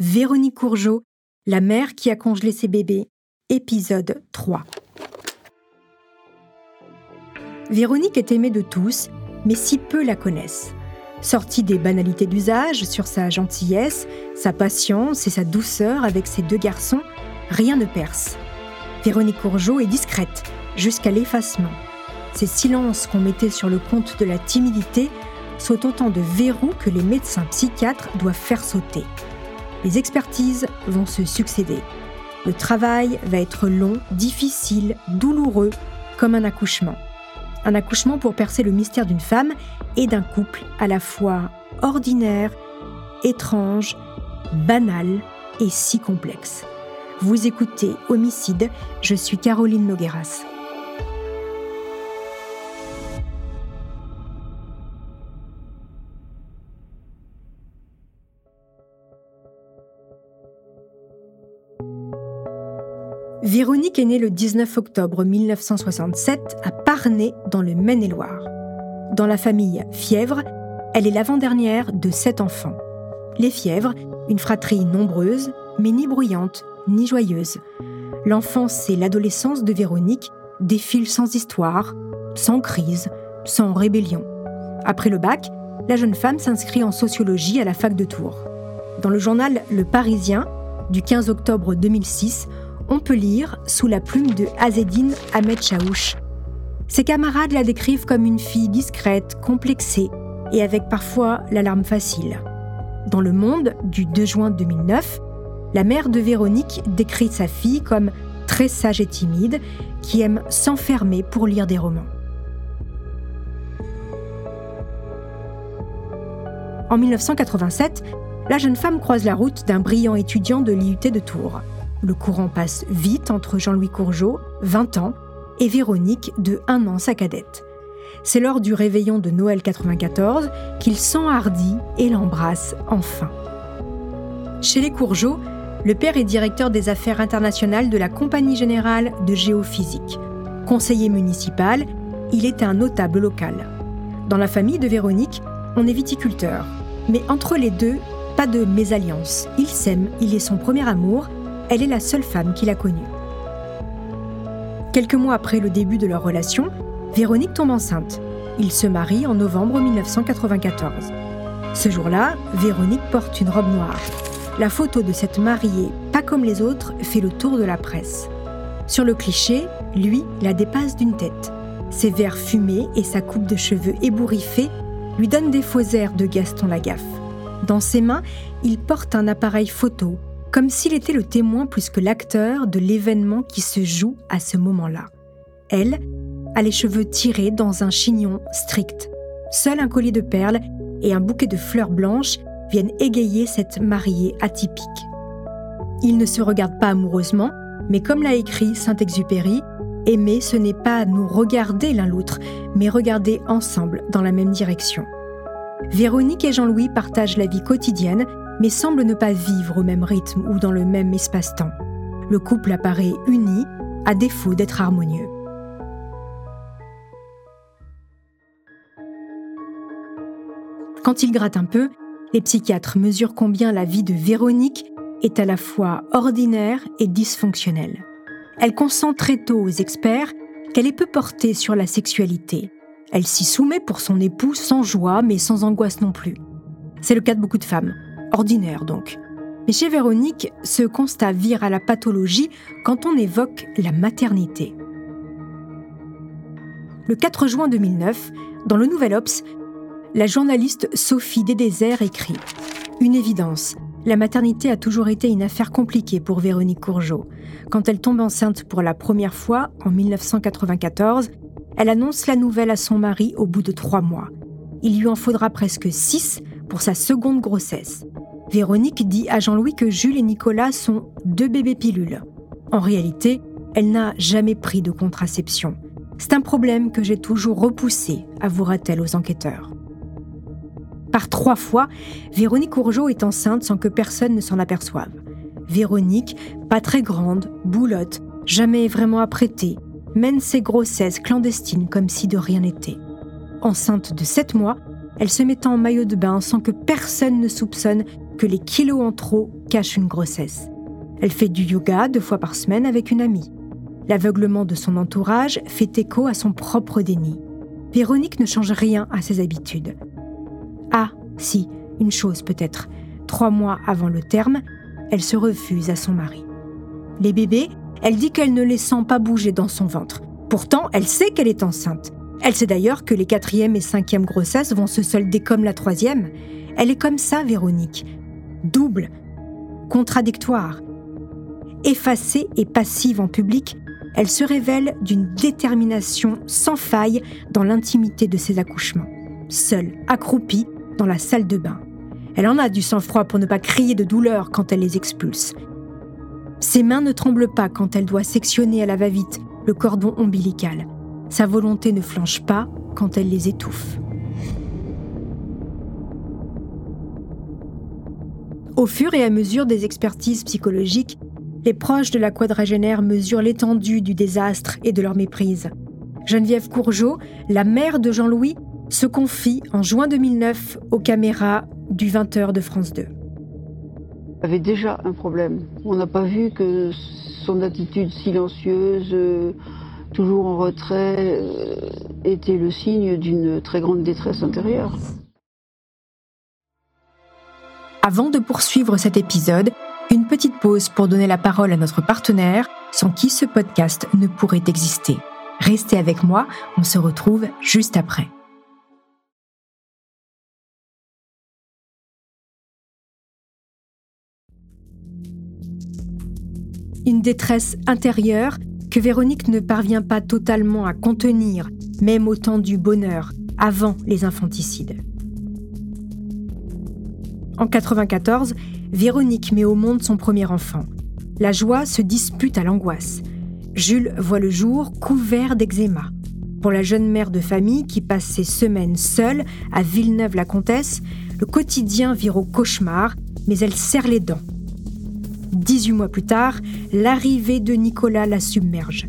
Véronique Courgeot, la mère qui a congelé ses bébés, épisode 3. Véronique est aimée de tous, mais si peu la connaissent. Sortie des banalités d'usage sur sa gentillesse, sa patience et sa douceur avec ses deux garçons, rien ne perce. Véronique Courgeot est discrète, jusqu'à l'effacement. Ces silences qu'on mettait sur le compte de la timidité sont autant de verrous que les médecins psychiatres doivent faire sauter. Les expertises vont se succéder. Le travail va être long, difficile, douloureux, comme un accouchement. Un accouchement pour percer le mystère d'une femme et d'un couple à la fois ordinaire, étrange, banal et si complexe. Vous écoutez Homicide, je suis Caroline Nogueras. Véronique est née le 19 octobre 1967 à Parnay, dans le Maine-et-Loire. Dans la famille Fièvre, elle est l'avant-dernière de sept enfants. Les Fièvres, une fratrie nombreuse, mais ni bruyante, ni joyeuse. L'enfance et l'adolescence de Véronique défilent sans histoire, sans crise, sans rébellion. Après le bac, la jeune femme s'inscrit en sociologie à la fac de Tours. Dans le journal Le Parisien, du 15 octobre 2006, on peut lire sous la plume de Azedine Ahmed Chaouch. Ses camarades la décrivent comme une fille discrète, complexée et avec parfois l'alarme facile. Dans Le Monde du 2 juin 2009, la mère de Véronique décrit sa fille comme très sage et timide, qui aime s'enfermer pour lire des romans. En 1987, la jeune femme croise la route d'un brillant étudiant de l'IUT de Tours. Le courant passe vite entre Jean-Louis Courgeot, 20 ans, et Véronique, de 1 an, sa cadette. C'est lors du réveillon de Noël 94 qu'il s'enhardit et l'embrasse enfin. Chez les Courgeot, le père est directeur des affaires internationales de la Compagnie générale de géophysique. Conseiller municipal, il est un notable local. Dans la famille de Véronique, on est viticulteur. Mais entre les deux, pas de mésalliance. Il s'aime, il est son premier amour elle est la seule femme qu'il a connue. Quelques mois après le début de leur relation, Véronique tombe enceinte. Ils se marient en novembre 1994. Ce jour-là, Véronique porte une robe noire. La photo de cette mariée, pas comme les autres, fait le tour de la presse. Sur le cliché, lui la dépasse d'une tête. Ses verres fumés et sa coupe de cheveux ébouriffée lui donnent des faux airs de Gaston Lagaffe. Dans ses mains, il porte un appareil photo comme s'il était le témoin plus que l'acteur de l'événement qui se joue à ce moment-là. Elle a les cheveux tirés dans un chignon strict. Seul un collier de perles et un bouquet de fleurs blanches viennent égayer cette mariée atypique. Ils ne se regardent pas amoureusement, mais comme l'a écrit Saint-Exupéry, aimer ce n'est pas nous regarder l'un l'autre, mais regarder ensemble dans la même direction. Véronique et Jean-Louis partagent la vie quotidienne mais semblent ne pas vivre au même rythme ou dans le même espace-temps. Le couple apparaît uni, à défaut d'être harmonieux. Quand il gratte un peu, les psychiatres mesurent combien la vie de Véronique est à la fois ordinaire et dysfonctionnelle. Elle consent très tôt aux experts qu'elle est peu portée sur la sexualité. Elle s'y soumet pour son époux sans joie mais sans angoisse non plus. C'est le cas de beaucoup de femmes ordinaire donc. Mais chez Véronique, ce constat vire à la pathologie quand on évoque la maternité. Le 4 juin 2009, dans le Nouvel Obs, la journaliste Sophie Desdésert écrit Une évidence, la maternité a toujours été une affaire compliquée pour Véronique Courgeot. Quand elle tombe enceinte pour la première fois, en 1994, elle annonce la nouvelle à son mari au bout de trois mois. Il lui en faudra presque six pour sa seconde grossesse. Véronique dit à Jean-Louis que Jules et Nicolas sont deux bébés pilules. En réalité, elle n'a jamais pris de contraception. C'est un problème que j'ai toujours repoussé, avouera-t-elle aux enquêteurs. Par trois fois, Véronique Courgeot est enceinte sans que personne ne s'en aperçoive. Véronique, pas très grande, boulotte, jamais vraiment apprêtée, mène ses grossesses clandestines comme si de rien n'était. Enceinte de sept mois, elle se met en maillot de bain sans que personne ne soupçonne que les kilos en trop cachent une grossesse. Elle fait du yoga deux fois par semaine avec une amie. L'aveuglement de son entourage fait écho à son propre déni. Véronique ne change rien à ses habitudes. Ah, si, une chose peut-être. Trois mois avant le terme, elle se refuse à son mari. Les bébés, elle dit qu'elle ne les sent pas bouger dans son ventre. Pourtant, elle sait qu'elle est enceinte. Elle sait d'ailleurs que les quatrième et cinquième grossesses vont se solder comme la troisième. Elle est comme ça, Véronique. Double, contradictoire. Effacée et passive en public, elle se révèle d'une détermination sans faille dans l'intimité de ses accouchements, seule, accroupie dans la salle de bain. Elle en a du sang-froid pour ne pas crier de douleur quand elle les expulse. Ses mains ne tremblent pas quand elle doit sectionner à la va-vite le cordon ombilical. Sa volonté ne flanche pas quand elle les étouffe. Au fur et à mesure des expertises psychologiques, les proches de la quadragénaire mesurent l'étendue du désastre et de leur méprise. Geneviève Courgeot, la mère de Jean-Louis, se confie en juin 2009 aux caméras du 20h de France 2. avait déjà un problème. On n'a pas vu que son attitude silencieuse, euh, toujours en retrait, euh, était le signe d'une très grande détresse intérieure. Avant de poursuivre cet épisode, une petite pause pour donner la parole à notre partenaire, sans qui ce podcast ne pourrait exister. Restez avec moi, on se retrouve juste après. Une détresse intérieure que Véronique ne parvient pas totalement à contenir, même au temps du bonheur, avant les infanticides. En 1994, Véronique met au monde son premier enfant. La joie se dispute à l'angoisse. Jules voit le jour couvert d'eczéma. Pour la jeune mère de famille qui passe ses semaines seule à Villeneuve-la-Comtesse, le quotidien vire au cauchemar, mais elle serre les dents. 18 mois plus tard, l'arrivée de Nicolas la submerge.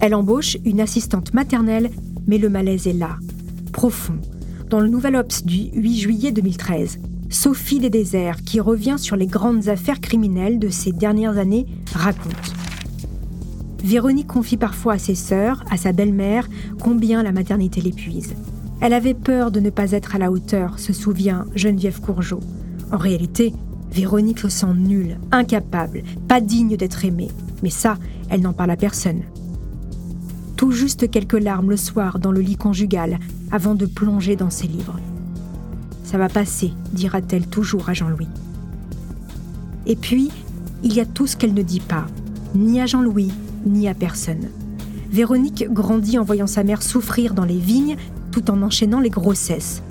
Elle embauche une assistante maternelle, mais le malaise est là, profond. Dans le Nouvel Ops du 8 juillet 2013, Sophie des Déserts, qui revient sur les grandes affaires criminelles de ces dernières années, raconte. Véronique confie parfois à ses sœurs, à sa belle-mère, combien la maternité l'épuise. Elle avait peur de ne pas être à la hauteur, se souvient Geneviève Courgeot. En réalité, Véronique se sent nulle, incapable, pas digne d'être aimée. Mais ça, elle n'en parle à personne. Tout juste quelques larmes le soir dans le lit conjugal avant de plonger dans ses livres. Ça va passer, dira-t-elle toujours à Jean-Louis. Et puis, il y a tout ce qu'elle ne dit pas, ni à Jean-Louis, ni à personne. Véronique grandit en voyant sa mère souffrir dans les vignes tout en enchaînant les grossesses.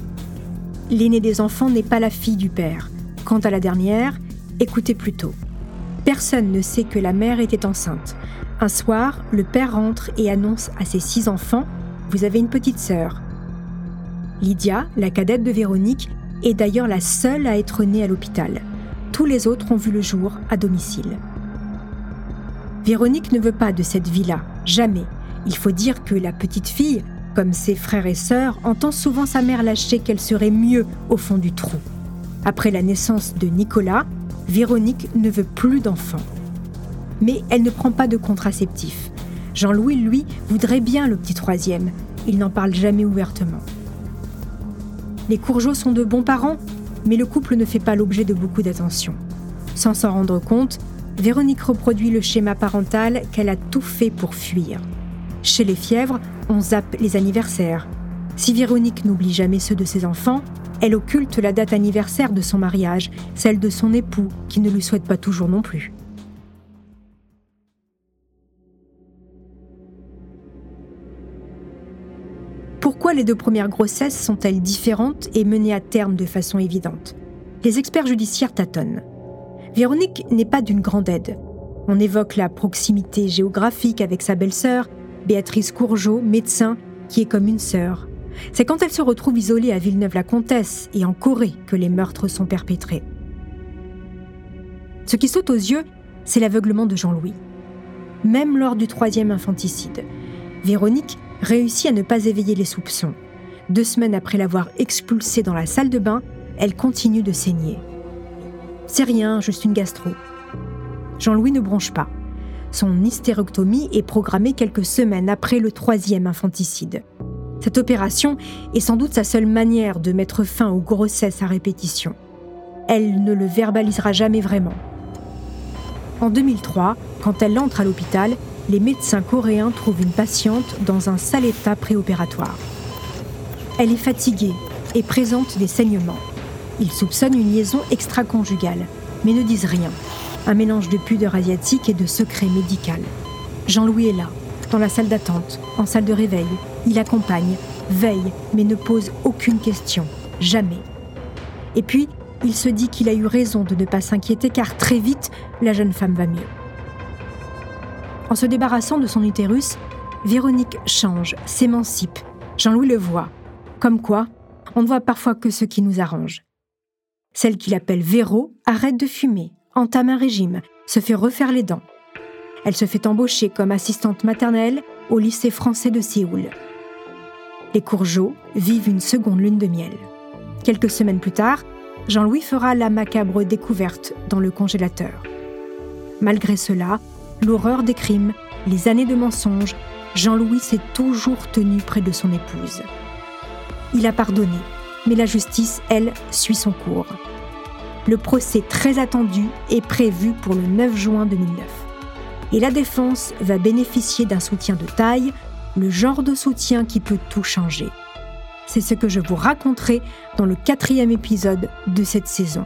L'aînée des enfants n'est pas la fille du père. Quant à la dernière, écoutez plutôt. Personne ne sait que la mère était enceinte. Un soir, le père rentre et annonce à ses six enfants Vous avez une petite sœur. Lydia, la cadette de Véronique, est d'ailleurs la seule à être née à l'hôpital. Tous les autres ont vu le jour à domicile. Véronique ne veut pas de cette vie-là, jamais. Il faut dire que la petite fille, comme ses frères et sœurs, entend souvent sa mère lâcher qu'elle serait mieux au fond du trou. Après la naissance de Nicolas, Véronique ne veut plus d'enfants. Mais elle ne prend pas de contraceptif. Jean-Louis, lui, voudrait bien le petit troisième. Il n'en parle jamais ouvertement. Les Courgeaux sont de bons parents, mais le couple ne fait pas l'objet de beaucoup d'attention. Sans s'en rendre compte, Véronique reproduit le schéma parental qu'elle a tout fait pour fuir. Chez les fièvres, on zappe les anniversaires. Si Véronique n'oublie jamais ceux de ses enfants, elle occulte la date anniversaire de son mariage, celle de son époux, qui ne lui souhaite pas toujours non plus. Pourquoi les deux premières grossesses sont-elles différentes et menées à terme de façon évidente? Les experts judiciaires tâtonnent. Véronique n'est pas d'une grande aide. On évoque la proximité géographique avec sa belle-sœur, Béatrice Courgeot, médecin, qui est comme une sœur. C'est quand elle se retrouve isolée à Villeneuve-la-Comtesse et en Corée que les meurtres sont perpétrés. Ce qui saute aux yeux, c'est l'aveuglement de Jean-Louis. Même lors du troisième infanticide, Véronique réussit à ne pas éveiller les soupçons. Deux semaines après l'avoir expulsée dans la salle de bain, elle continue de saigner. C'est rien, juste une gastro. Jean-Louis ne bronche pas. Son hystérectomie est programmée quelques semaines après le troisième infanticide. Cette opération est sans doute sa seule manière de mettre fin aux grossesses à répétition. Elle ne le verbalisera jamais vraiment. En 2003, quand elle entre à l'hôpital, les médecins coréens trouvent une patiente dans un sale état préopératoire. Elle est fatiguée et présente des saignements. Ils soupçonnent une liaison extra-conjugale, mais ne disent rien. Un mélange de pudeur asiatique et de secret médical. Jean-Louis est là, dans la salle d'attente, en salle de réveil. Il accompagne, veille, mais ne pose aucune question. Jamais. Et puis, il se dit qu'il a eu raison de ne pas s'inquiéter car très vite, la jeune femme va mieux. En se débarrassant de son utérus, Véronique change, s'émancipe. Jean-Louis le voit. Comme quoi, on ne voit parfois que ce qui nous arrange. Celle qu'il appelle Véro arrête de fumer, entame un régime, se fait refaire les dents. Elle se fait embaucher comme assistante maternelle au lycée français de Séoul. Les Courgeaux vivent une seconde lune de miel. Quelques semaines plus tard, Jean-Louis fera la macabre découverte dans le congélateur. Malgré cela, l'horreur des crimes, les années de mensonges, Jean-Louis s'est toujours tenu près de son épouse. Il a pardonné, mais la justice, elle, suit son cours. Le procès très attendu est prévu pour le 9 juin 2009. Et la défense va bénéficier d'un soutien de taille, le genre de soutien qui peut tout changer. C'est ce que je vous raconterai dans le quatrième épisode de cette saison.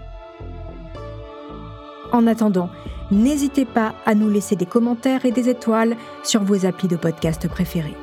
En attendant, n'hésitez pas à nous laisser des commentaires et des étoiles sur vos applis de podcast préférés.